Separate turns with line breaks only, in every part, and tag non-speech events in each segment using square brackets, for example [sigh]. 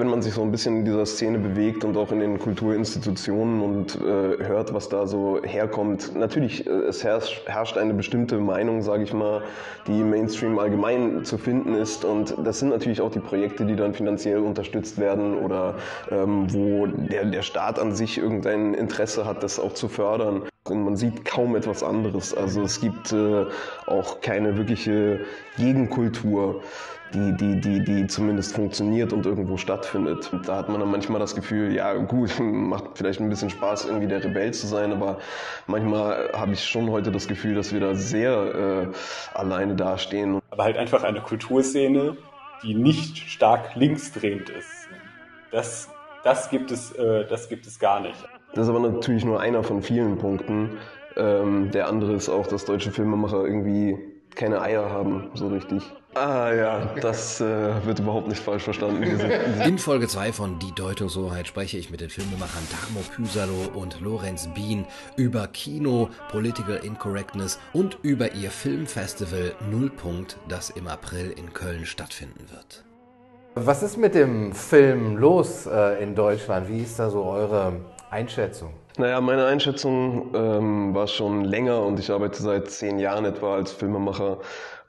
wenn man sich so ein bisschen in dieser Szene bewegt und auch in den Kulturinstitutionen und äh, hört, was da so herkommt, natürlich, äh, es herrscht, herrscht eine bestimmte Meinung, sage ich mal, die im Mainstream allgemein zu finden ist. Und das sind natürlich auch die Projekte, die dann finanziell unterstützt werden oder ähm, wo der, der Staat an sich irgendein Interesse hat, das auch zu fördern. Und man sieht kaum etwas anderes. Also es gibt äh, auch keine wirkliche Gegenkultur die, die, die, die zumindest funktioniert und irgendwo stattfindet. Und da hat man dann manchmal das Gefühl, ja gut, [laughs] macht vielleicht ein bisschen Spaß, irgendwie der Rebell zu sein, aber manchmal habe ich schon heute das Gefühl, dass wir da sehr äh, alleine dastehen.
Aber halt einfach eine Kulturszene, die nicht stark linksdrehend ist. Das, das, gibt, es, äh, das gibt es gar nicht.
Das ist aber natürlich nur einer von vielen Punkten. Ähm, der andere ist auch, dass deutsche Filmemacher irgendwie keine Eier haben, so richtig. Ah ja, das äh, wird überhaupt nicht falsch verstanden. [laughs]
In Folge 2 von Die Deutungshoheit spreche ich mit den Filmemachern Damo Püsalo und Lorenz Bien über Kino, Political Incorrectness und über ihr Filmfestival Nullpunkt, das im April in Köln stattfinden wird.
Was ist mit dem Film los äh, in Deutschland? Wie ist da so eure Einschätzung?
Naja, meine Einschätzung ähm, war schon länger und ich arbeite seit zehn Jahren etwa als Filmemacher.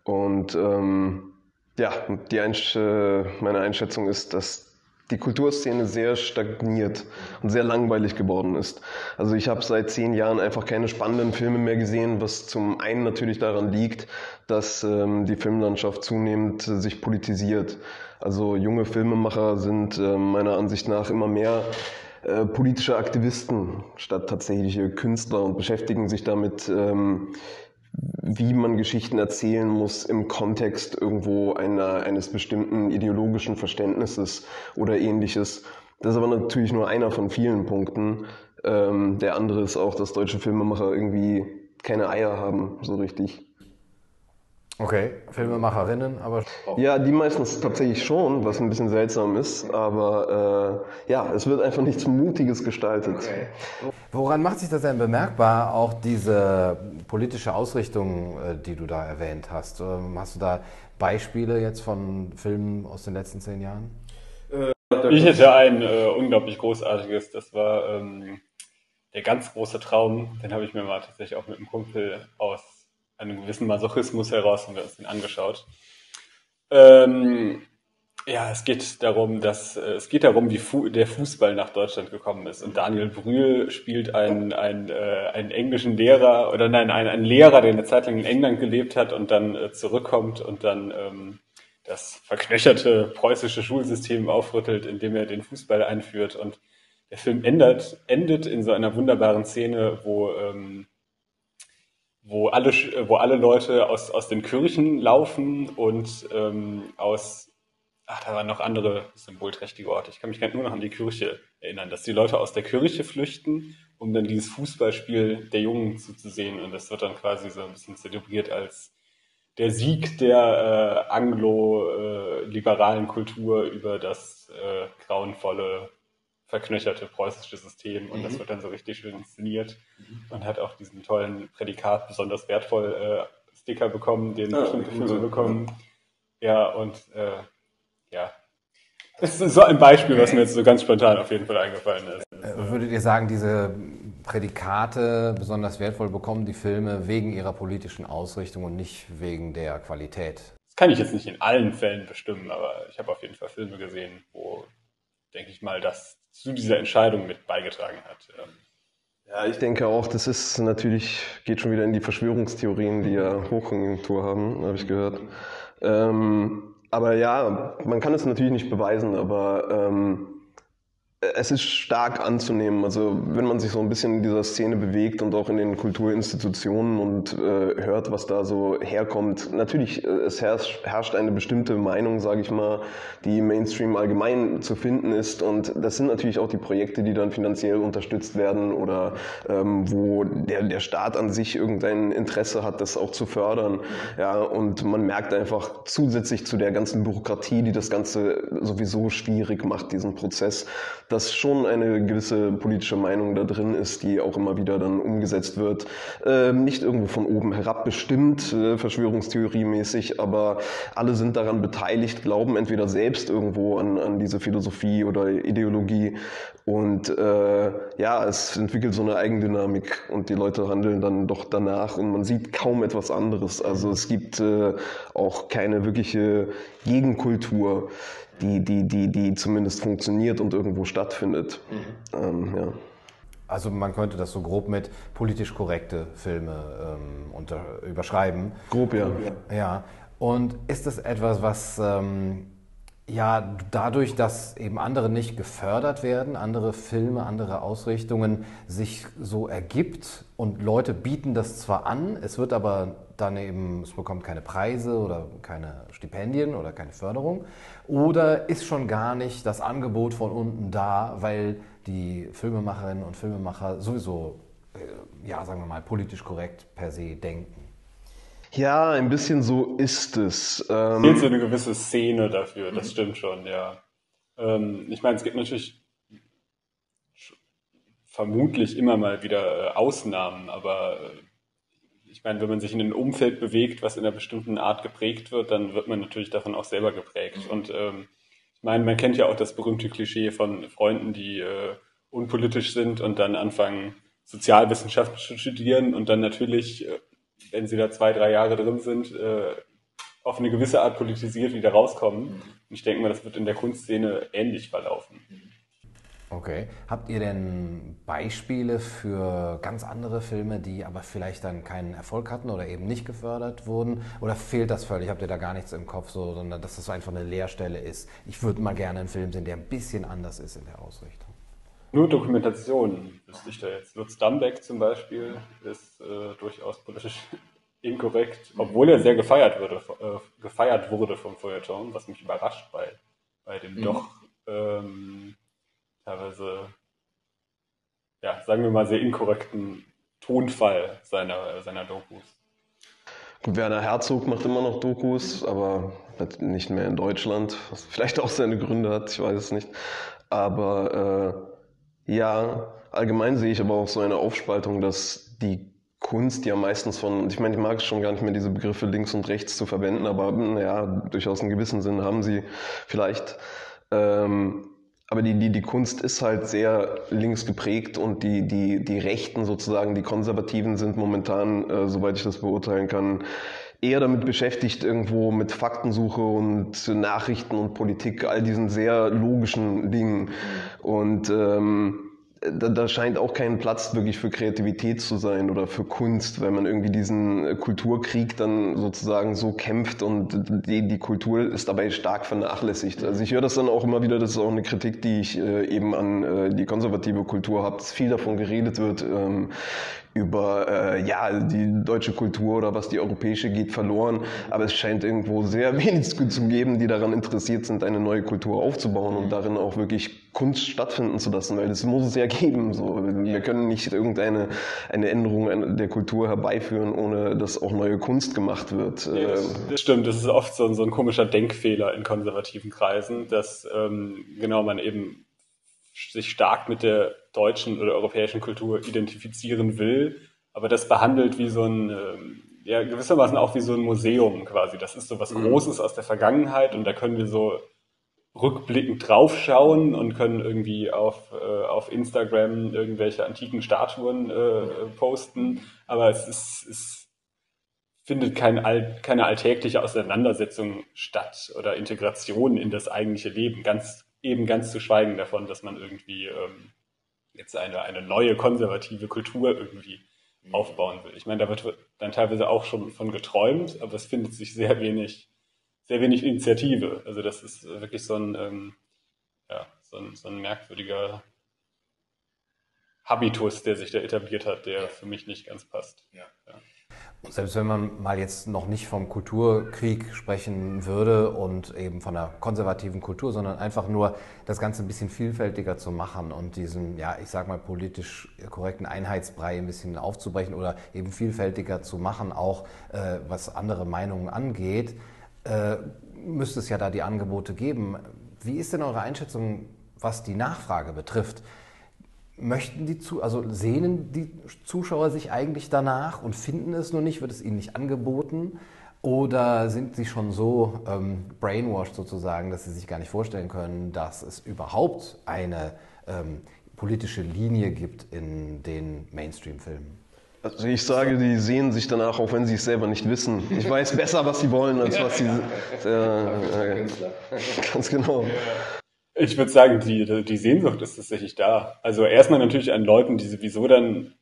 Und ähm, ja, die Einsch äh, meine Einschätzung ist, dass die Kulturszene sehr stagniert und sehr langweilig geworden ist. Also ich habe seit zehn Jahren einfach keine spannenden Filme mehr gesehen, was zum einen natürlich daran liegt, dass ähm, die Filmlandschaft zunehmend äh, sich politisiert. Also junge Filmemacher sind äh, meiner Ansicht nach immer mehr äh, politische Aktivisten statt tatsächliche Künstler und beschäftigen sich damit, ähm, wie man Geschichten erzählen muss im Kontext irgendwo einer, eines bestimmten ideologischen Verständnisses oder ähnliches. Das ist aber natürlich nur einer von vielen Punkten. Ähm, der andere ist auch, dass deutsche Filmemacher irgendwie keine Eier haben, so richtig.
Okay, Filmemacherinnen, aber.
Ja, die meistens tatsächlich schon, was ein bisschen seltsam ist, aber äh, ja, es wird einfach nichts Mutiges gestaltet. Okay.
Woran macht sich das denn bemerkbar, auch diese politische Ausrichtung, äh, die du da erwähnt hast? Ähm, hast du da Beispiele jetzt von Filmen aus den letzten zehn Jahren?
Äh, ich hätte ein äh, unglaublich großartiges, das war ähm, der ganz große Traum, den habe ich mir mal tatsächlich auch mit einem Kumpel aus einem gewissen Masochismus heraus haben wir uns den angeschaut. Ähm, ja, es geht darum, dass äh, es geht darum, wie Fu der Fußball nach Deutschland gekommen ist. Und Daniel Brühl spielt einen, einen, äh, einen englischen Lehrer oder nein, einen, einen Lehrer, der eine Zeit lang in England gelebt hat und dann äh, zurückkommt und dann ähm, das verknöcherte preußische Schulsystem aufrüttelt, indem er den Fußball einführt. Und der Film endet, endet in so einer wunderbaren Szene, wo ähm, wo alle, wo alle Leute aus, aus den Kirchen laufen und ähm, aus, ach, da waren noch andere symbolträchtige Orte. Ich kann mich nur noch an die Kirche erinnern, dass die Leute aus der Kirche flüchten, um dann dieses Fußballspiel der Jungen zuzusehen. Und das wird dann quasi so ein bisschen zelebriert als der Sieg der äh, anglo-liberalen äh, Kultur über das äh, grauenvolle verknöcherte preußische System und mhm. das wird dann so richtig schön inszeniert mhm. und hat auch diesen tollen Prädikat besonders wertvoll äh, Sticker bekommen, den ah, bestimmte Filme bekommen. Ja, und äh, ja. Das ist so ein Beispiel, was mir jetzt so ganz spontan auf jeden Fall eingefallen ist.
Äh, würdet ihr sagen, diese Prädikate besonders wertvoll bekommen die Filme wegen ihrer politischen Ausrichtung und nicht wegen der Qualität?
Das kann ich jetzt nicht in allen Fällen bestimmen, aber ich habe auf jeden Fall Filme gesehen, wo, denke ich mal, das zu dieser Entscheidung mit beigetragen hat. Ähm.
Ja, ich denke auch, das ist natürlich, geht schon wieder in die Verschwörungstheorien, die ja Hochkonjunktur haben, habe ich gehört. Ähm, aber ja, man kann es natürlich nicht beweisen, aber ähm, es ist stark anzunehmen. Also wenn man sich so ein bisschen in dieser Szene bewegt und auch in den Kulturinstitutionen und äh, hört, was da so herkommt. Natürlich, äh, es herrscht, eine bestimmte Meinung, sage ich mal, die Mainstream allgemein zu finden ist. Und das sind natürlich auch die Projekte, die dann finanziell unterstützt werden oder ähm, wo der, der Staat an sich irgendein Interesse hat, das auch zu fördern. Ja, und man merkt einfach zusätzlich zu der ganzen Bürokratie, die das Ganze sowieso schwierig macht, diesen Prozess, dass schon eine gewisse politische Meinung da drin ist, die auch immer wieder dann umgesetzt wird. Ähm, nicht irgendwo von oben herab bestimmt, äh, Verschwörungstheorie-mäßig, aber alle sind daran beteiligt, glauben entweder selbst irgendwo an, an diese Philosophie oder Ideologie und äh, ja, es entwickelt so eine Eigendynamik und die Leute handeln dann doch danach und man sieht kaum etwas anderes. Also es gibt äh, auch keine wirkliche Gegenkultur, die, die, die, die zumindest funktioniert und irgendwo stattfindet. Mhm. Ähm, ja.
Also man könnte das so grob mit politisch korrekte Filme ähm, unter, überschreiben.
Grob, ja.
Ja. Und ist das etwas, was ähm, ja, dadurch, dass eben andere nicht gefördert werden, andere Filme, andere Ausrichtungen sich so ergibt und Leute bieten das zwar an, es wird aber dann eben, es bekommt keine Preise oder keine Stipendien oder keine Förderung oder ist schon gar nicht das Angebot von unten da, weil die Filmemacherinnen und Filmemacher sowieso, äh, ja, sagen wir mal, politisch korrekt per se denken.
Ja, ein bisschen so ist es.
Ähm, es gibt so eine gewisse Szene dafür, das stimmt schon, ja. Ähm, ich meine, es gibt natürlich vermutlich immer mal wieder äh, Ausnahmen, aber äh, ich meine, wenn man sich in einem Umfeld bewegt, was in einer bestimmten Art geprägt wird, dann wird man natürlich davon auch selber geprägt. Und ähm, ich meine, man kennt ja auch das berühmte Klischee von Freunden, die äh, unpolitisch sind und dann anfangen, Sozialwissenschaften zu studieren und dann natürlich äh, wenn sie da zwei, drei Jahre drin sind, äh, auf eine gewisse Art politisiert wieder rauskommen. Und ich denke mal, das wird in der Kunstszene ähnlich verlaufen.
Okay. Habt ihr denn Beispiele für ganz andere Filme, die aber vielleicht dann keinen Erfolg hatten oder eben nicht gefördert wurden? Oder fehlt das völlig? Habt ihr da gar nichts im Kopf, so, sondern dass das einfach eine Leerstelle ist? Ich würde mal gerne einen Film sehen, der ein bisschen anders ist in der Ausrichtung.
Nur Dokumentation wüsste ich da jetzt. Lutz Dambeck zum Beispiel ist äh, durchaus politisch [laughs] inkorrekt, obwohl er sehr gefeiert wurde, äh, gefeiert wurde vom Feuilleton, was mich überrascht bei, bei dem mhm. doch ähm, teilweise, ja, sagen wir mal, sehr inkorrekten Tonfall seiner, seiner Dokus.
Werner Herzog macht immer noch Dokus, aber nicht mehr in Deutschland, was vielleicht auch seine Gründe hat, ich weiß es nicht. Aber äh, ja, allgemein sehe ich aber auch so eine Aufspaltung, dass die Kunst ja meistens von, ich meine, ich mag es schon gar nicht mehr, diese Begriffe links und rechts zu verwenden, aber ja, durchaus einen gewissen Sinn haben sie vielleicht. Ähm, aber die, die, die Kunst ist halt sehr links geprägt und die, die, die Rechten sozusagen, die Konservativen sind momentan, äh, soweit ich das beurteilen kann, eher damit beschäftigt, irgendwo mit Faktensuche und Nachrichten und Politik, all diesen sehr logischen Dingen. Und ähm, da, da scheint auch kein Platz wirklich für Kreativität zu sein oder für Kunst, weil man irgendwie diesen äh, Kulturkrieg dann sozusagen so kämpft und die, die Kultur ist dabei stark vernachlässigt. Also ich höre das dann auch immer wieder, das ist auch eine Kritik, die ich äh, eben an äh, die konservative Kultur habe, dass viel davon geredet wird, ähm, über äh, ja die deutsche Kultur oder was die europäische geht verloren. Aber es scheint irgendwo sehr [laughs] wenig zu geben, die daran interessiert sind, eine neue Kultur aufzubauen und darin auch wirklich Kunst stattfinden zu lassen, weil das muss es ja [laughs] geben. So. Wir können nicht irgendeine eine Änderung der Kultur herbeiführen, ohne dass auch neue Kunst gemacht wird.
Nee, das, ähm, das, stimmt, das ist oft so, so, ein komischer Denkfehler in konservativen Kreisen, dass ähm, genau man eben sich stark mit der deutschen oder europäischen Kultur identifizieren will, aber das behandelt wie so ein, ähm, ja, gewissermaßen auch wie so ein Museum quasi. Das ist so was mhm. Großes aus der Vergangenheit und da können wir so rückblickend draufschauen und können irgendwie auf, äh, auf Instagram irgendwelche antiken Statuen äh, posten, aber es ist, es findet kein, keine alltägliche Auseinandersetzung statt oder Integration in das eigentliche Leben. Ganz, eben ganz zu schweigen davon, dass man irgendwie ähm, jetzt eine, eine neue konservative Kultur irgendwie mhm. aufbauen will. Ich meine, da wird dann teilweise auch schon von geträumt, aber es findet sich sehr wenig, sehr wenig Initiative. Also das ist wirklich so ein, ähm, ja, so ein, so ein merkwürdiger Habitus, der sich da etabliert hat, der für mich nicht ganz passt. Ja. ja.
Selbst wenn man mal jetzt noch nicht vom Kulturkrieg sprechen würde und eben von der konservativen Kultur, sondern einfach nur das Ganze ein bisschen vielfältiger zu machen und diesen, ja, ich sag mal politisch korrekten Einheitsbrei ein bisschen aufzubrechen oder eben vielfältiger zu machen, auch äh, was andere Meinungen angeht, äh, müsste es ja da die Angebote geben. Wie ist denn eure Einschätzung? was die Nachfrage betrifft, möchten die zu, also sehnen die Zuschauer sich eigentlich danach und finden es nur nicht, wird es ihnen nicht angeboten? Oder sind sie schon so ähm, brainwashed sozusagen, dass sie sich gar nicht vorstellen können, dass es überhaupt eine ähm, politische Linie gibt in den Mainstream-Filmen?
Also ich sage, die sehen sich danach, auch wenn sie es selber nicht wissen. Ich weiß besser, was sie wollen, als was sie. Äh, äh, ganz genau.
Ich würde sagen, die, die Sehnsucht ist tatsächlich da. Also erstmal natürlich an Leuten, die sowieso dann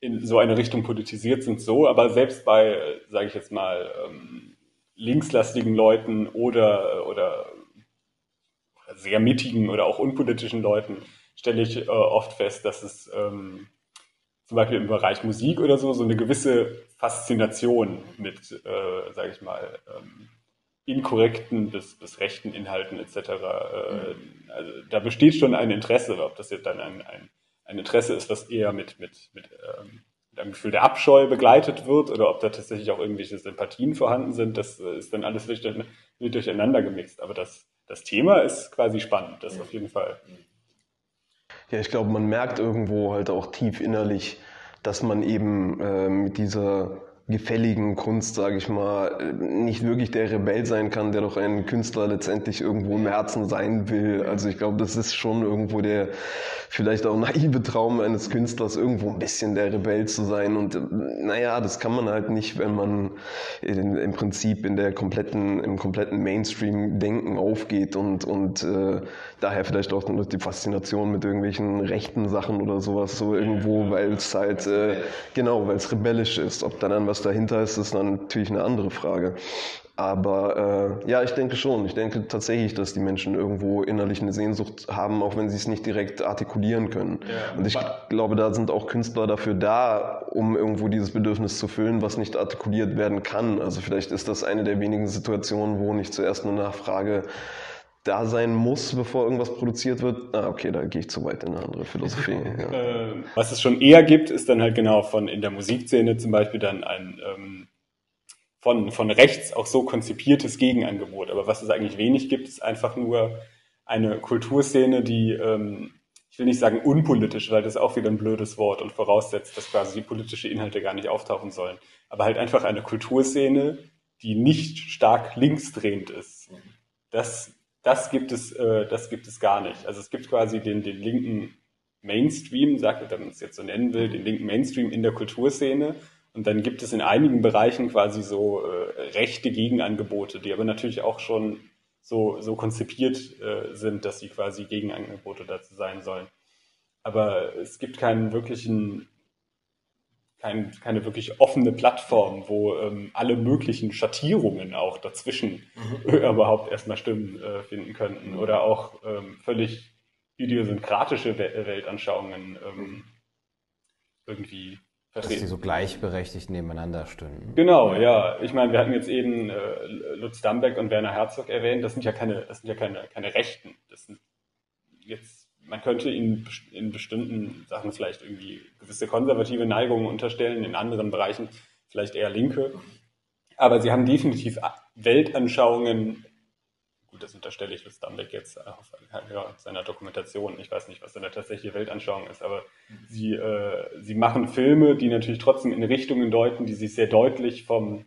in so eine Richtung politisiert sind, so, aber selbst bei, sage ich jetzt mal, ähm, linkslastigen Leuten oder, oder sehr mittigen oder auch unpolitischen Leuten stelle ich äh, oft fest, dass es ähm, zum Beispiel im Bereich Musik oder so so eine gewisse Faszination mit, äh, sage ich mal, ähm, inkorrekten bis, bis rechten Inhalten etc. Äh, mhm. also da besteht schon ein Interesse, ob das jetzt dann ein, ein, ein Interesse ist, was eher mit, mit, mit, ähm, mit einem Gefühl der Abscheu begleitet wird oder ob da tatsächlich auch irgendwelche Sympathien vorhanden sind, das äh, ist dann alles wild, wild durcheinander gemixt. Aber das, das Thema ist quasi spannend, das auf jeden Fall.
Ja, ich glaube, man merkt irgendwo halt auch tief innerlich, dass man eben äh, mit dieser gefälligen Kunst, sage ich mal, nicht wirklich der Rebell sein kann, der doch ein Künstler letztendlich irgendwo im Herzen sein will. Also ich glaube, das ist schon irgendwo der vielleicht auch naive Traum eines Künstlers, irgendwo ein bisschen der Rebell zu sein. Und naja, das kann man halt nicht, wenn man in, im Prinzip in der kompletten, im kompletten Mainstream-Denken aufgeht und, und äh, daher vielleicht auch die Faszination mit irgendwelchen rechten Sachen oder sowas so irgendwo, weil es halt, äh, genau, weil es rebellisch ist. Ob da dann was dahinter ist, ist dann natürlich eine andere Frage. Aber äh, ja, ich denke schon. Ich denke tatsächlich, dass die Menschen irgendwo innerlich eine Sehnsucht haben, auch wenn sie es nicht direkt artikulieren können. Ja, und ich glaube, da sind auch Künstler dafür da, um irgendwo dieses Bedürfnis zu füllen, was nicht artikuliert werden kann. Also vielleicht ist das eine der wenigen Situationen, wo nicht zuerst eine Nachfrage da sein muss, bevor irgendwas produziert wird. Ah, okay, da gehe ich zu weit in eine andere Philosophie. [laughs] Ja.
Äh, was es schon eher gibt, ist dann halt genau von in der Musikszene zum Beispiel dann ein ähm, von, von rechts auch so konzipiertes Gegenangebot. Aber was es eigentlich wenig gibt, ist einfach nur eine Kulturszene, die, ähm, ich will nicht sagen unpolitisch, weil das ist auch wieder ein blödes Wort und voraussetzt, dass quasi die politische Inhalte gar nicht auftauchen sollen. Aber halt einfach eine Kulturszene, die nicht stark linksdrehend ist. Das, das gibt es, äh, das gibt es gar nicht. Also es gibt quasi den, den linken Mainstream, sagt, wenn man es jetzt so nennen will, den linken Mainstream in der Kulturszene und dann gibt es in einigen Bereichen quasi so äh, rechte Gegenangebote, die aber natürlich auch schon so, so konzipiert äh, sind, dass sie quasi Gegenangebote dazu sein sollen. Aber es gibt keinen wirklichen, kein, keine wirklich offene Plattform, wo ähm, alle möglichen Schattierungen auch dazwischen mhm. [laughs] überhaupt erstmal Stimmen äh, finden könnten. Mhm. Oder auch ähm, völlig idiosynkratische Weltanschauungen ähm, irgendwie
dass die so gleichberechtigt nebeneinander stünden.
Genau, ja. Ich meine, wir hatten jetzt eben äh, Lutz Dambeck und Werner Herzog erwähnt. Das sind ja keine, das sind ja keine, keine Rechten. Das sind jetzt, man könnte ihnen in bestimmten Sachen vielleicht irgendwie gewisse konservative Neigungen unterstellen, in anderen Bereichen vielleicht eher Linke. Aber sie haben definitiv Weltanschauungen gut, das unterstelle ich Lutz Dambeck jetzt auf ja, seiner Dokumentation. Ich weiß nicht, was seine tatsächliche Weltanschauung ist, aber sie, äh, sie machen Filme, die natürlich trotzdem in Richtungen deuten, die sich sehr deutlich vom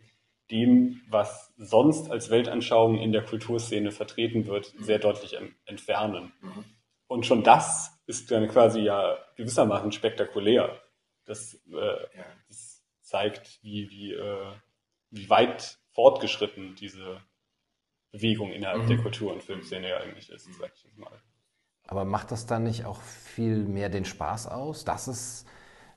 dem, was sonst als Weltanschauung in der Kulturszene vertreten wird, sehr deutlich entfernen. Mhm. Und schon das ist dann quasi ja gewissermaßen spektakulär. Das, äh, das zeigt, wie, wie, äh, wie weit fortgeschritten diese Bewegung innerhalb mhm. der Kultur- und Filmszene ja eigentlich ist, sag ich jetzt mal.
Aber macht das dann nicht auch viel mehr den Spaß aus, dass es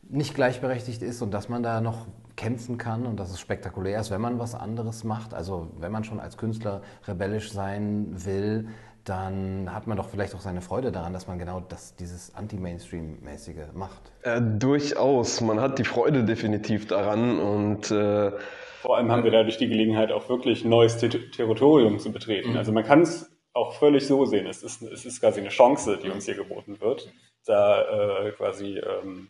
nicht gleichberechtigt ist und dass man da noch kämpfen kann und dass es spektakulär ist, wenn man was anderes macht? Also wenn man schon als Künstler rebellisch sein will, dann hat man doch vielleicht auch seine Freude daran, dass man genau das, dieses Anti-Mainstream-mäßige macht.
Äh, durchaus. Man hat die Freude definitiv daran und äh,
vor allem haben wir dadurch die Gelegenheit, auch wirklich neues Ter Territorium zu betreten. Mhm. Also man kann es auch völlig so sehen. Es ist, es ist quasi eine Chance, die uns hier geboten wird, da äh, quasi ähm,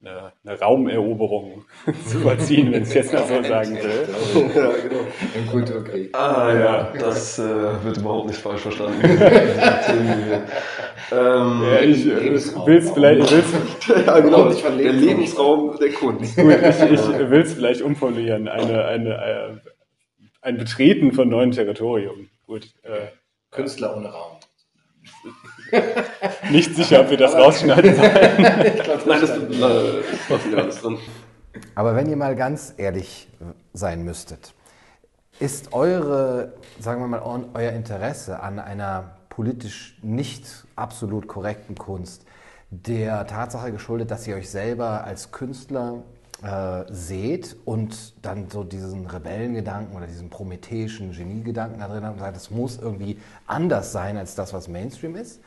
eine, eine Raumeroberung [laughs] zu vollziehen, wenn ich es jetzt mal so sagen will. ja,
genau. Ein Kulturkrieg. Ah ja, das äh, wird überhaupt nicht falsch verstanden. [laughs]
ähm, ja, ich äh, will es vielleicht... Will's,
ja, genau, der Lebensraum der Kunst.
Gut, ich, ich will es vielleicht umformulieren. Eine, eine, äh, ein Betreten von neuen Territorium. Gut.
Äh, Künstler ohne Raum. [laughs]
Nicht sicher, ob wir das rausschneiden sollen. Nein, das
ist alles drin. Aber wenn ihr mal ganz ehrlich sein müsstet, ist eure, sagen wir mal, euer Interesse an einer politisch nicht absolut korrekten Kunst der Tatsache geschuldet, dass ihr euch selber als Künstler äh, seht und dann so diesen Rebellengedanken oder diesen prometheischen Geniegedanken da drin habt und sagt, es muss irgendwie anders sein als das, was Mainstream ist?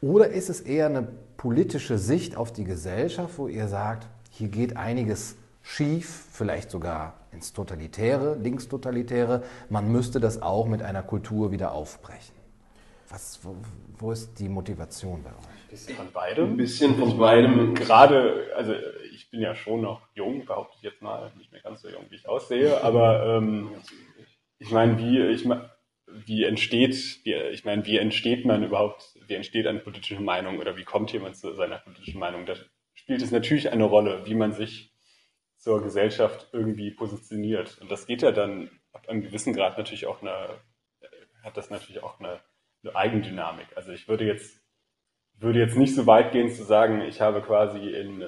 Oder ist es eher eine politische Sicht auf die Gesellschaft, wo ihr sagt, hier geht einiges schief, vielleicht sogar ins Totalitäre, Linkstotalitäre, man müsste das auch mit einer Kultur wieder aufbrechen? Was, wo, wo ist die Motivation bei euch?
Ein bisschen von beidem. Ein bisschen von beidem. Gerade, also ich bin ja schon noch jung, behaupte ich jetzt mal, nicht mehr ganz so jung, wie ich aussehe, aber ähm, ich meine, wie, ich wie entsteht, wie, ich meine, wie entsteht man überhaupt, wie entsteht eine politische Meinung oder wie kommt jemand zu seiner politischen Meinung? Da spielt es natürlich eine Rolle, wie man sich zur Gesellschaft irgendwie positioniert. Und das geht ja dann ab einem gewissen Grad natürlich auch eine, hat das natürlich auch eine, eine Eigendynamik. Also ich würde jetzt, würde jetzt nicht so weit gehen zu sagen, ich habe quasi in äh,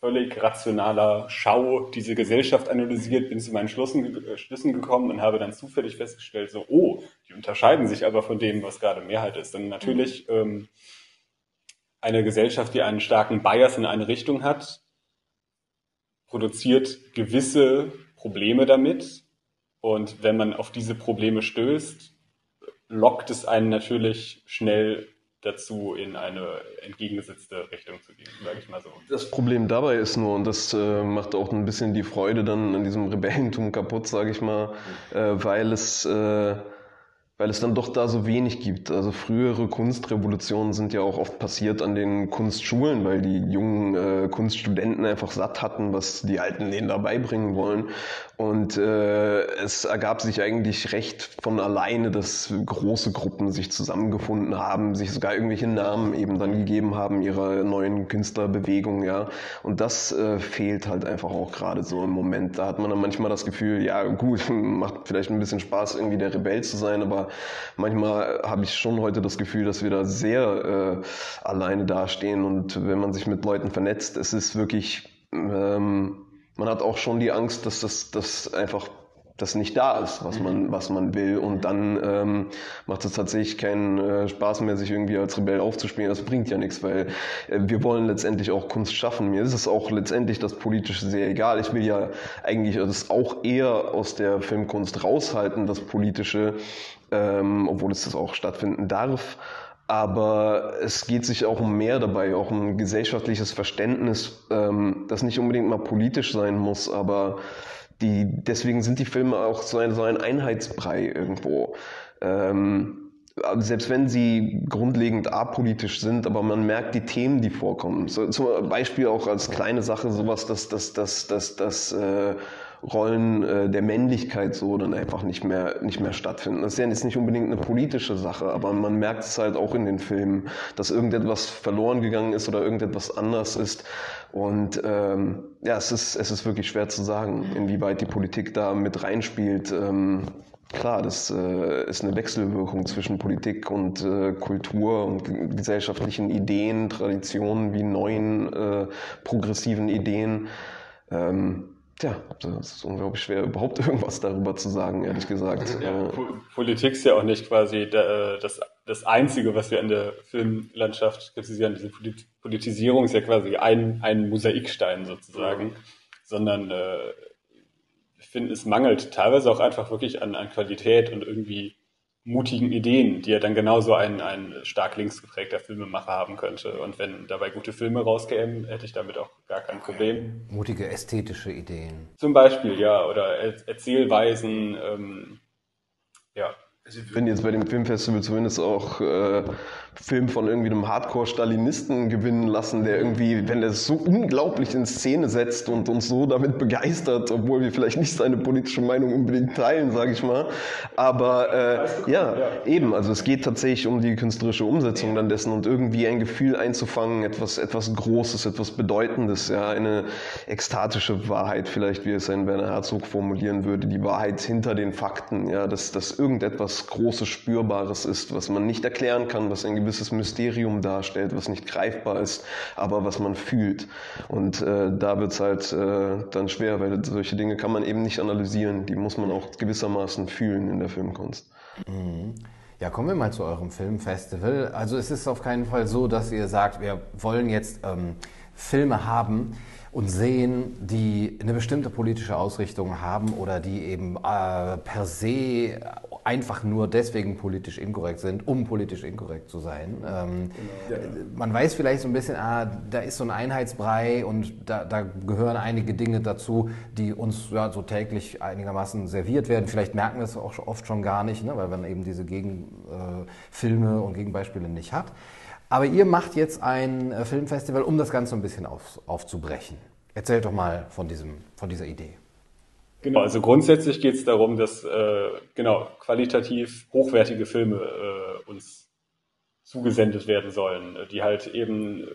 völlig rationaler Schau diese Gesellschaft analysiert, bin zu meinen Schlüssen, äh, Schlüssen gekommen und habe dann zufällig festgestellt, so, oh, die unterscheiden sich aber von dem, was gerade Mehrheit ist. Denn natürlich ähm, eine Gesellschaft, die einen starken Bias in eine Richtung hat, produziert gewisse Probleme damit. Und wenn man auf diese Probleme stößt, lockt es einen natürlich schnell dazu, in eine entgegengesetzte Richtung zu gehen, sage ich mal so.
Das Problem dabei ist nur, und das äh, macht auch ein bisschen die Freude dann an diesem Rebellentum kaputt, sage ich mal, äh, weil es äh, weil es dann doch da so wenig gibt. Also frühere Kunstrevolutionen sind ja auch oft passiert an den Kunstschulen, weil die jungen äh, Kunststudenten einfach satt hatten, was die Alten denen dabei bringen wollen. Und äh, es ergab sich eigentlich recht von alleine, dass große Gruppen sich zusammengefunden haben, sich sogar irgendwelche Namen eben dann gegeben haben, ihrer neuen Künstlerbewegung, ja. Und das äh, fehlt halt einfach auch gerade so im Moment. Da hat man dann manchmal das Gefühl, ja gut, [laughs] macht vielleicht ein bisschen Spaß, irgendwie der Rebell zu sein, aber manchmal habe ich schon heute das Gefühl, dass wir da sehr äh, alleine dastehen. Und wenn man sich mit Leuten vernetzt, es ist wirklich, ähm, man hat auch schon die Angst, dass das, das einfach das nicht da ist, was man, was man will. Und dann ähm, macht es tatsächlich keinen äh, Spaß mehr, sich irgendwie als Rebell aufzuspielen. Das bringt ja nichts, weil äh, wir wollen letztendlich auch Kunst schaffen. Mir ist es auch letztendlich das Politische sehr egal. Ich will ja eigentlich das auch eher aus der Filmkunst raushalten, das Politische, ähm, obwohl es das auch stattfinden darf. Aber es geht sich auch um mehr dabei, auch um ein gesellschaftliches Verständnis, ähm, das nicht unbedingt mal politisch sein muss, aber die, deswegen sind die Filme auch so ein, so ein Einheitsbrei irgendwo. Ähm, selbst wenn sie grundlegend apolitisch sind, aber man merkt die Themen, die vorkommen. So, zum Beispiel auch als kleine Sache sowas, dass das, das, das, das äh, Rollen äh, der Männlichkeit so dann einfach nicht mehr, nicht mehr stattfinden. Das ist ja jetzt nicht unbedingt eine politische Sache, aber man merkt es halt auch in den Filmen, dass irgendetwas verloren gegangen ist oder irgendetwas anders ist. Und ähm, ja, es ist, es ist wirklich schwer zu sagen, inwieweit die Politik da mit reinspielt. Ähm, Klar, das äh, ist eine Wechselwirkung zwischen Politik und äh, Kultur und gesellschaftlichen Ideen, Traditionen wie neuen äh, progressiven Ideen. Ähm, Tja, das ist unglaublich schwer, überhaupt [laughs] irgendwas darüber zu sagen, ehrlich gesagt.
Ja, äh, Politik ist ja auch nicht quasi das, das Einzige, was wir an der Filmlandschaft kritisieren. Diese Politisierung ist ja quasi ein, ein Mosaikstein sozusagen, sondern äh, ich finde, es mangelt teilweise auch einfach wirklich an, an Qualität und irgendwie mutigen Ideen, die ja dann genauso ein, ein stark links geprägter Filmemacher haben könnte. Und wenn dabei gute Filme rauskämen, hätte ich damit auch gar kein Problem.
Mutige ästhetische Ideen.
Zum Beispiel, ja, oder Erzählweisen, ähm, ja,
Also wenn jetzt bei dem Filmfestival zumindest auch äh, Film von irgendwie einem Hardcore-Stalinisten gewinnen lassen, der irgendwie, wenn er es so unglaublich in Szene setzt und uns so damit begeistert, obwohl wir vielleicht nicht seine politische Meinung unbedingt teilen, sage ich mal. Aber äh, ja, eben, also es geht tatsächlich um die künstlerische Umsetzung dann dessen und irgendwie ein Gefühl einzufangen, etwas, etwas Großes, etwas Bedeutendes, ja, eine ekstatische Wahrheit vielleicht, wie es ein Werner Herzog formulieren würde, die Wahrheit hinter den Fakten, ja, dass, dass irgendetwas Großes, Spürbares ist, was man nicht erklären kann, was ein gewisses Mysterium darstellt, was nicht greifbar ist, aber was man fühlt. Und äh, da wird es halt äh, dann schwer, weil solche Dinge kann man eben nicht analysieren, die muss man auch gewissermaßen fühlen in der Filmkunst.
Mhm. Ja, kommen wir mal zu eurem Filmfestival. Also es ist auf keinen Fall so, dass ihr sagt, wir wollen jetzt ähm, Filme haben, und sehen, die eine bestimmte politische Ausrichtung haben oder die eben äh, per se einfach nur deswegen politisch inkorrekt sind, um politisch inkorrekt zu sein. Ähm, genau. Man weiß vielleicht so ein bisschen, ah, da ist so ein Einheitsbrei und da, da gehören einige Dinge dazu, die uns ja, so täglich einigermaßen serviert werden. Vielleicht merken wir es auch oft schon gar nicht, ne, weil man eben diese Gegenfilme äh, und Gegenbeispiele nicht hat. Aber ihr macht jetzt ein äh, Filmfestival, um das Ganze ein bisschen auf, aufzubrechen. Erzählt doch mal von, diesem, von dieser Idee.
Genau, also grundsätzlich geht es darum, dass äh, genau qualitativ hochwertige Filme äh, uns zugesendet werden sollen, die halt eben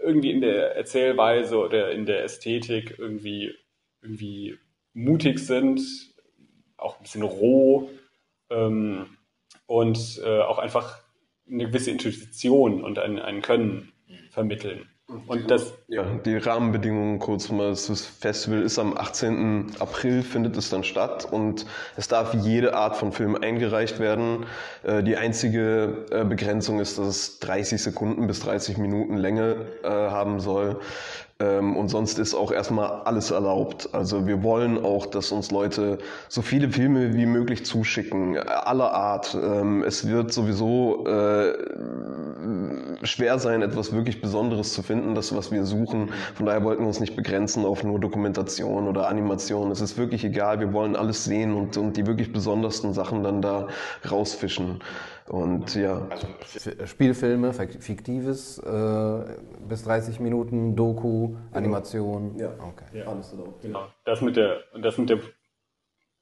irgendwie in der Erzählweise oder in der Ästhetik irgendwie irgendwie mutig sind, auch ein bisschen roh ähm, und äh, auch einfach eine gewisse Intuition und ein, ein Können vermitteln.
Und das, ja, die Rahmenbedingungen kurz mal. Das Festival ist am 18. April, findet es dann statt und es darf jede Art von Film eingereicht werden. Äh, die einzige äh, Begrenzung ist, dass es 30 Sekunden bis 30 Minuten Länge äh, haben soll. Ähm, und sonst ist auch erstmal alles erlaubt. Also wir wollen auch, dass uns Leute so viele Filme wie möglich zuschicken, aller Art. Ähm, es wird sowieso äh, schwer sein, etwas wirklich Besonderes zu finden, das, was wir suchen. Von daher wollten wir uns nicht begrenzen auf nur Dokumentation oder Animation. Es ist wirklich egal, wir wollen alles sehen und, und die wirklich besondersten Sachen dann da rausfischen. Und ja. Also
Spielfilme, Fiktives, äh, bis 30 Minuten, Doku, Animation.
Ja, okay. Ja. alles erlaubt. Genau. Das mit, der, das mit der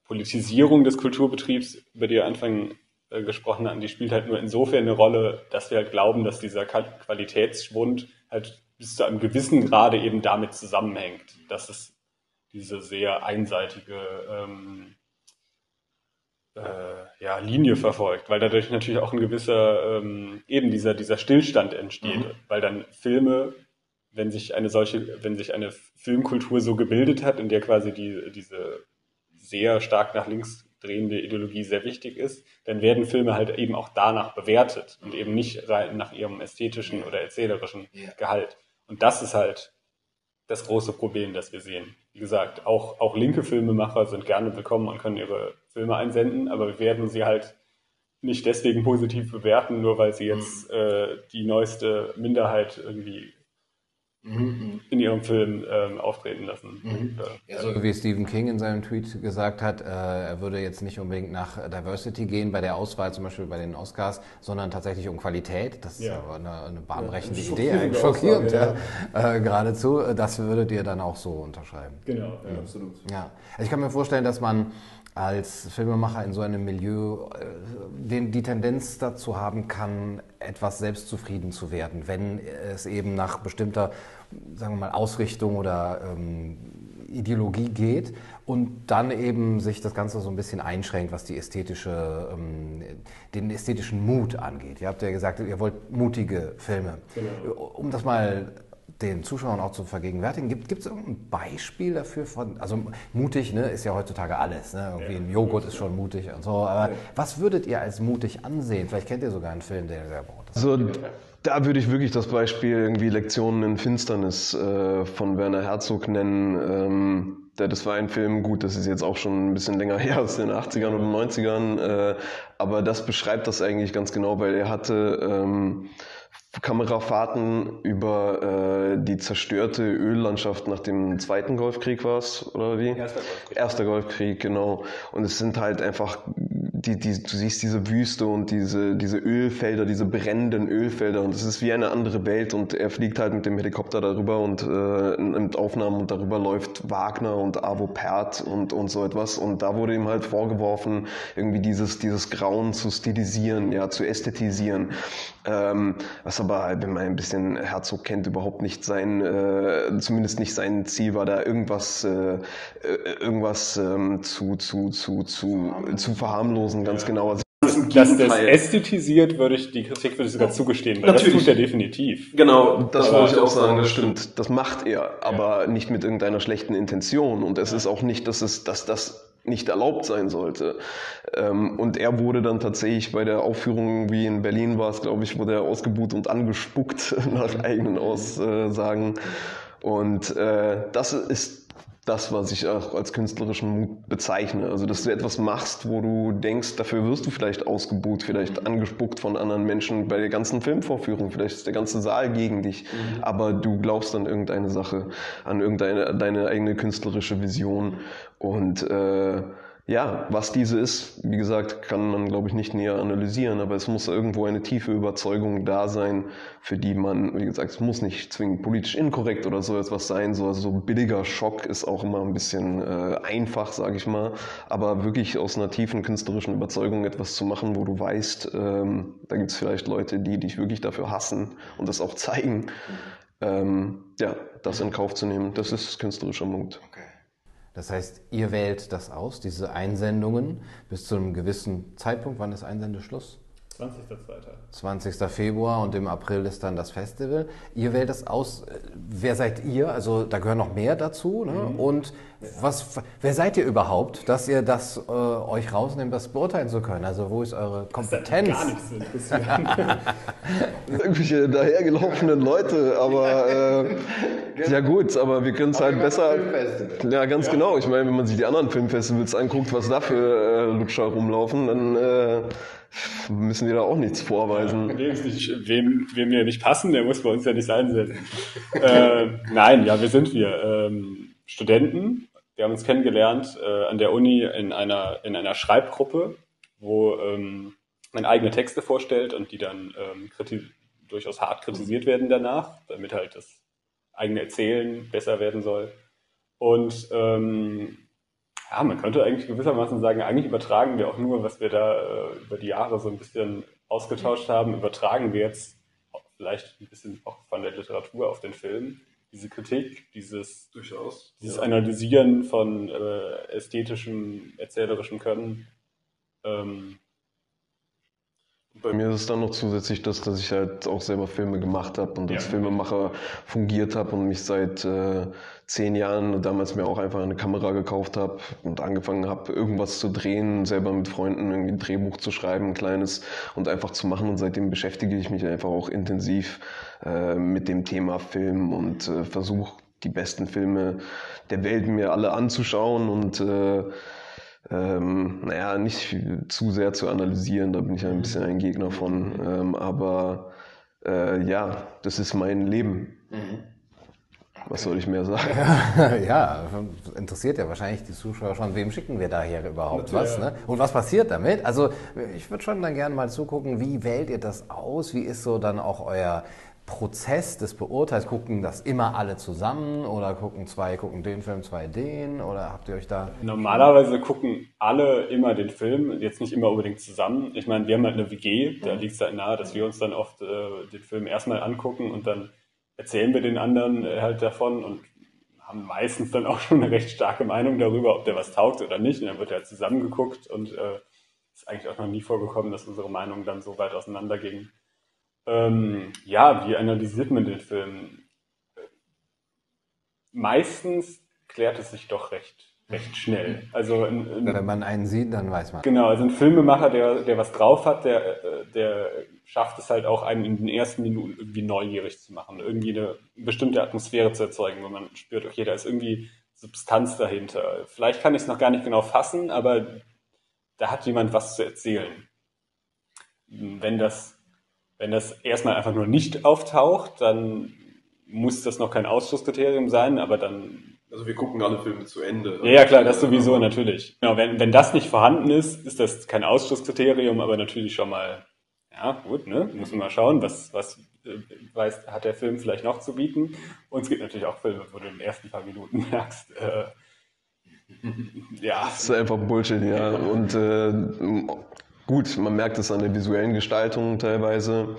Politisierung des Kulturbetriebs, über die wir Anfang äh, gesprochen hatten, die spielt halt nur insofern eine Rolle, dass wir halt glauben, dass dieser Qualitätsschwund halt bis zu einem gewissen Grade eben damit zusammenhängt, dass es diese sehr einseitige ähm, äh, ja, Linie verfolgt, weil dadurch natürlich auch ein gewisser, ähm, eben dieser, dieser Stillstand entsteht, mhm. weil dann Filme, wenn sich eine solche, wenn sich eine Filmkultur so gebildet hat, in der quasi die, diese sehr stark nach links drehende Ideologie sehr wichtig ist, dann werden Filme halt eben auch danach bewertet und eben nicht nach ihrem ästhetischen oder erzählerischen Gehalt. Und das ist halt das große Problem, das wir sehen. Wie gesagt, auch, auch linke Filmemacher sind gerne willkommen und können ihre Filme einsenden, aber wir werden sie halt nicht deswegen positiv bewerten, nur weil sie jetzt mhm. äh, die neueste Minderheit irgendwie mhm. in ihrem Film ähm, auftreten lassen. Mhm. Und,
äh, ja, so wie Stephen King in seinem Tweet gesagt hat, äh, er würde jetzt nicht unbedingt nach Diversity gehen bei der Auswahl, zum Beispiel bei den Oscars, sondern tatsächlich um Qualität. Das ist ja aber eine, eine bahnbrechende ja, Idee, eigentlich schockierend, ja. Äh, geradezu. Das würdet ihr dann auch so unterschreiben.
Genau, ja, absolut.
Ja, also ich kann mir vorstellen, dass man als Filmemacher in so einem Milieu äh, den, die Tendenz dazu haben kann, etwas selbstzufrieden zu werden, wenn es eben nach bestimmter, sagen wir mal, Ausrichtung oder ähm, Ideologie geht und dann eben sich das Ganze so ein bisschen einschränkt, was die ästhetische, ähm, den ästhetischen Mut angeht. Ihr habt ja gesagt, ihr wollt mutige Filme. Genau. Um das mal den Zuschauern auch zu vergegenwärtigen. Gibt es irgendein Beispiel dafür von, also mutig ne, ist ja heutzutage alles, ne? irgendwie ja. ein Joghurt ist schon mutig und so, aber ja. was würdet ihr als mutig ansehen? Vielleicht kennt ihr sogar einen Film, der sehr braucht.
So, da würde ich wirklich das Beispiel irgendwie Lektionen in Finsternis äh, von Werner Herzog nennen. Ähm, das war ein Film, gut, das ist jetzt auch schon ein bisschen länger [laughs] her, aus den 80ern oder 90ern, äh, aber das beschreibt das eigentlich ganz genau, weil er hatte ähm, Kamerafahrten über äh, die zerstörte Öllandschaft nach dem Zweiten Golfkrieg war es, oder wie?
Erster Golfkrieg.
Erster Golfkrieg, genau. Und es sind halt einfach die, die, du siehst diese Wüste und diese, diese Ölfelder, diese brennenden Ölfelder und es ist wie eine andere Welt und er fliegt halt mit dem Helikopter darüber und äh, nimmt Aufnahmen und darüber läuft Wagner und Avo Pärt und, und so etwas und da wurde ihm halt vorgeworfen, irgendwie dieses, dieses Grauen zu stilisieren, ja, zu ästhetisieren. Ähm, was aber, wenn man ein bisschen Herzog kennt, überhaupt nicht sein, äh, zumindest nicht sein Ziel war, da irgendwas, äh, äh irgendwas ähm, zu, zu, zu, zu, zu verharmlosen, ganz ja. genau. Also,
dass das ästhetisiert, würde ich, die Kritik würde ich sogar zugestehen, weil Natürlich. das tut er definitiv.
Genau, das wollte ich auch sagen, das stimmt. Das macht er, aber ja. nicht mit irgendeiner schlechten Intention. Und es ja. ist auch nicht, dass es, dass das nicht erlaubt sein sollte. Ähm, und er wurde dann tatsächlich bei der Aufführung, wie in Berlin war es, glaube ich, wurde er ausgebuht und angespuckt [laughs] nach eigenen Aussagen. Und äh, das ist das, was ich auch als künstlerischen Mut bezeichne. Also, dass du etwas machst, wo du denkst, dafür wirst du vielleicht ausgebucht, vielleicht angespuckt von anderen Menschen bei der ganzen Filmvorführung, vielleicht ist der ganze Saal gegen dich, mhm. aber du glaubst an irgendeine Sache, an irgendeine deine eigene künstlerische Vision und äh, ja, was diese ist, wie gesagt, kann man, glaube ich, nicht näher analysieren, aber es muss irgendwo eine tiefe Überzeugung da sein, für die man, wie gesagt, es muss nicht zwingend politisch inkorrekt oder so etwas sein, so, also so billiger Schock ist auch immer ein bisschen äh, einfach, sage ich mal, aber wirklich aus einer tiefen künstlerischen Überzeugung etwas zu machen, wo du weißt, ähm, da gibt es vielleicht Leute, die dich wirklich dafür hassen und das auch zeigen, ähm, ja, das in Kauf zu nehmen, das ist künstlerischer Mut.
Okay. Das heißt, ihr wählt das aus, diese Einsendungen, bis zu einem gewissen Zeitpunkt. Wann ist Einsendeschluss?
20.02.
20. Februar und im April ist dann das Festival. Ihr wählt das aus. Wer seid ihr? Also da gehören noch mehr dazu. Ne? Mhm. Und was, wer seid ihr überhaupt, dass ihr das äh, euch rausnehmt, das beurteilen zu können? Also wo ist eure Kompetenz? Das gar nichts. [laughs]
Irgendwelche dahergelaufenen Leute, aber äh, ja gut, aber wir können es halt besser. Ja, ganz ja. genau. Ich meine, wenn man sich die anderen Filmfestivals anguckt, was da für äh, Lutscher rumlaufen, dann äh, müssen wir da auch nichts vorweisen.
Ja, nicht, wem, wem wir nicht passen, der muss bei uns ja nicht einsetzen. [laughs] äh, nein, ja, wir sind wir. Ähm, Studenten, wir haben uns kennengelernt äh, an der Uni in einer, in einer Schreibgruppe, wo ähm, man eigene Texte vorstellt und die dann ähm, durchaus hart kritisiert werden danach, damit halt das eigene Erzählen besser werden soll. Und ähm, ja, man könnte eigentlich gewissermaßen sagen, eigentlich übertragen wir auch nur, was wir da äh, über die Jahre so ein bisschen ausgetauscht haben, übertragen wir jetzt vielleicht ein bisschen auch von der Literatur auf den Film. Diese Kritik, dieses,
Durchaus,
dieses ja. Analysieren von äh, ästhetischem, erzählerischem Können. Ähm,
bei mir ist es dann noch zusätzlich das, dass ich halt auch selber Filme gemacht habe und als ja. Filmemacher fungiert habe und mich seit äh, zehn Jahren damals mir auch einfach eine Kamera gekauft habe und angefangen habe, irgendwas zu drehen, selber mit Freunden irgendwie ein Drehbuch zu schreiben, ein kleines und einfach zu machen. Und seitdem beschäftige ich mich einfach auch intensiv äh, mit dem Thema Film und äh, versuche die besten Filme der Welt mir alle anzuschauen und äh, ähm, naja, nicht zu sehr zu analysieren, da bin ich ein bisschen ein Gegner von. Ähm, aber äh, ja, das ist mein Leben. Mhm. Was soll ich mehr sagen? [laughs]
ja, interessiert ja wahrscheinlich die Zuschauer schon, wem schicken wir da hier überhaupt Natürlich, was? Ne? Und was passiert damit? Also ich würde schon dann gerne mal zugucken, wie wählt ihr das aus? Wie ist so dann auch euer Prozess des Beurteils? Gucken das immer alle zusammen oder gucken zwei, gucken den Film, zwei den? Oder habt ihr euch da.
Normalerweise gucken alle immer den Film, jetzt nicht immer unbedingt zusammen. Ich meine, wir haben halt eine WG, da liegt es halt nahe, dass wir uns dann oft äh, den Film erstmal angucken und dann erzählen wir den anderen halt davon und haben meistens dann auch schon eine recht starke Meinung darüber, ob der was taugt oder nicht. Und dann wird er halt zusammengeguckt und äh, ist eigentlich auch noch nie vorgekommen, dass unsere Meinungen dann so weit auseinandergingen. Ähm, ja, wie analysiert man den Film? Meistens klärt es sich doch recht, recht schnell. Also
ein, ein, wenn man einen sieht, dann weiß man.
Genau, also ein Filmemacher, der, der was drauf hat, der, der schafft es halt auch, einen in den ersten Minuten irgendwie neugierig zu machen, irgendwie eine bestimmte Atmosphäre zu erzeugen, wo man spürt, okay, da ist irgendwie Substanz dahinter. Vielleicht kann ich es noch gar nicht genau fassen, aber da hat jemand was zu erzählen. Wenn das wenn das erstmal einfach nur nicht auftaucht, dann muss das noch kein Ausschlusskriterium sein, aber dann.
Also wir gucken alle Filme zu Ende.
Ja, ja klar, das sowieso natürlich. Genau, wenn, wenn das nicht vorhanden ist, ist das kein Ausschlusskriterium, aber natürlich schon mal, ja gut, ne? Muss man mal schauen, was, was äh, weiß, hat der Film vielleicht noch zu bieten. Und es gibt natürlich auch Filme, wo du in den ersten paar Minuten [laughs] merkst, äh, [laughs]
ja. Das ist einfach Bullshit, ja. Und äh, gut, man merkt es an der visuellen Gestaltung teilweise.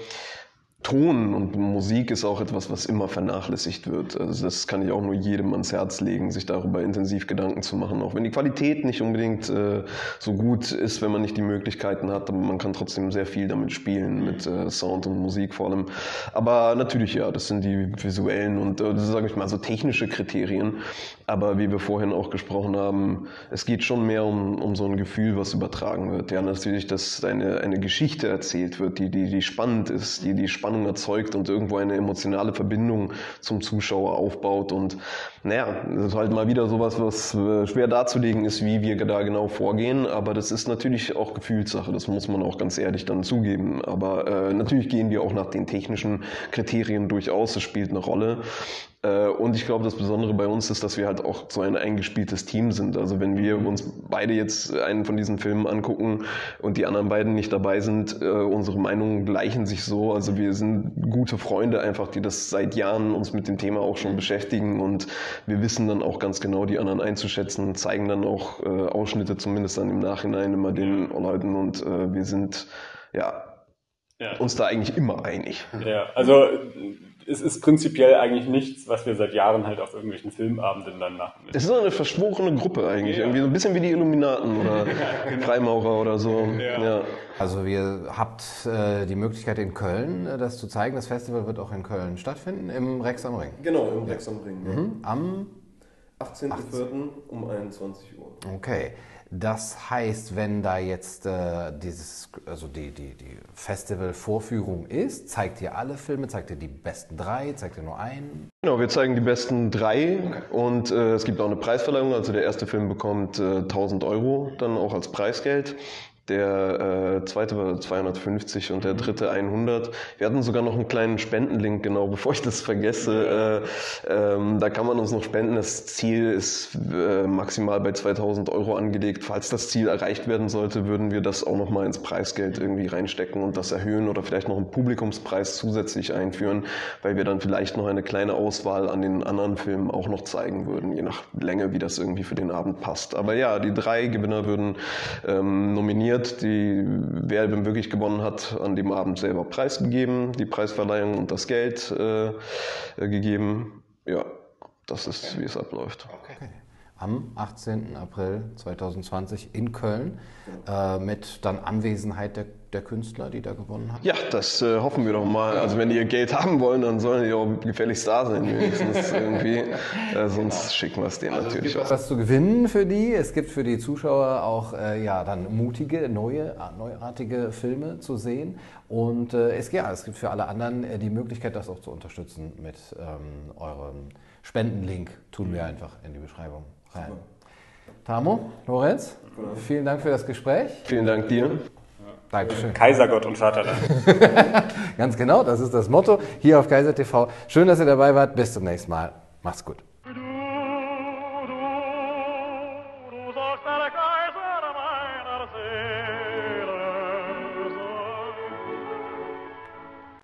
Ton und Musik ist auch etwas, was immer vernachlässigt wird. Also das kann ich auch nur jedem ans Herz legen, sich darüber intensiv Gedanken zu machen. Auch wenn die Qualität nicht unbedingt äh, so gut ist, wenn man nicht die Möglichkeiten hat, aber man kann trotzdem sehr viel damit spielen, mit äh, Sound und Musik vor allem. Aber natürlich ja, das sind die visuellen und äh, sage ich mal so technische Kriterien. Aber wie wir vorhin auch gesprochen haben, es geht schon mehr um, um so ein Gefühl, was übertragen wird. Ja, natürlich, dass eine, eine Geschichte erzählt wird, die, die, die spannend ist, die, die spannend Spannung erzeugt und irgendwo eine emotionale Verbindung zum Zuschauer aufbaut. Und naja, das ist halt mal wieder sowas, was äh, schwer darzulegen ist, wie wir da genau vorgehen. Aber das ist natürlich auch Gefühlssache, das muss man auch ganz ehrlich dann zugeben. Aber äh, natürlich gehen wir auch nach den technischen Kriterien durchaus, das spielt eine Rolle. Äh, und ich glaube, das Besondere bei uns ist, dass wir halt auch so ein eingespieltes Team sind. Also wenn wir uns beide jetzt einen von diesen Filmen angucken und die anderen beiden nicht dabei sind, äh, unsere Meinungen gleichen sich so. Also wir sind gute Freunde einfach, die das seit Jahren uns mit dem Thema auch schon beschäftigen und wir wissen dann auch ganz genau die anderen einzuschätzen, zeigen dann auch äh, Ausschnitte zumindest dann im Nachhinein immer den Leuten und wir sind ja, ja. uns da eigentlich immer einig.
Ja, also es ist prinzipiell eigentlich nichts, was wir seit Jahren halt auf irgendwelchen Filmabenden dann machen.
Es ist so eine verschworene Gruppe eigentlich, ja. irgendwie so ein bisschen wie die Illuminaten oder [laughs] genau. Freimaurer oder so. Ja. ja.
Also ihr habt äh, die Möglichkeit in Köln äh, das zu zeigen. Das Festival wird auch in Köln stattfinden, im Rex am Ring.
Genau, im Rex am Ring.
Mhm. Am
18.04. um 21 Uhr.
Okay. Das heißt, wenn da jetzt äh, dieses, also die, die, die Festival-Vorführung ist, zeigt ihr alle Filme, zeigt ihr die besten drei, zeigt ihr nur einen?
Genau, wir zeigen die besten drei und äh, es gibt auch eine Preisverleihung. Also der erste Film bekommt äh, 1000 Euro dann auch als Preisgeld. Der äh, zweite war 250 und der dritte 100. Wir hatten sogar noch einen kleinen Spendenlink, genau, [laughs] bevor ich das vergesse. Äh, ähm, da kann man uns noch spenden. Das Ziel ist äh, maximal bei 2000 Euro angelegt. Falls das Ziel erreicht werden sollte, würden wir das auch noch mal ins Preisgeld irgendwie reinstecken und das erhöhen oder vielleicht noch einen Publikumspreis zusätzlich einführen, weil wir dann vielleicht noch eine kleine Auswahl an den anderen Filmen auch noch zeigen würden, je nach Länge, wie das irgendwie für den Abend passt. Aber ja, die drei Gewinner würden ähm, nominiert nominiert. Die, wer wirklich gewonnen hat, an dem Abend selber preisgegeben, die Preisverleihung und das Geld äh, gegeben. Ja, das ist, okay. wie es abläuft.
Okay. Am 18. April 2020 in Köln äh, mit dann Anwesenheit der der Künstler, die da gewonnen haben?
Ja, das äh, hoffen wir doch mal. Also wenn die ihr Geld haben wollen, dann sollen die auch gefälligst da sein wenigstens [laughs] irgendwie. Äh, sonst schicken wir es denen also natürlich
es gibt auch. was zu gewinnen für die. Es gibt für die Zuschauer auch äh, ja, dann mutige, neue, neuartige Filme zu sehen. Und äh, es, ja, es gibt für alle anderen äh, die Möglichkeit, das auch zu unterstützen mit ähm, eurem Spendenlink. Tun wir einfach in die Beschreibung rein. Tamo, Lorenz, vielen Dank für das Gespräch.
Vielen Dank dir.
Dankeschön. Kaisergott und Vaterland. [laughs]
Ganz genau, das ist das Motto hier auf Kaiser TV. Schön, dass ihr dabei wart. Bis zum nächsten Mal. Macht's gut.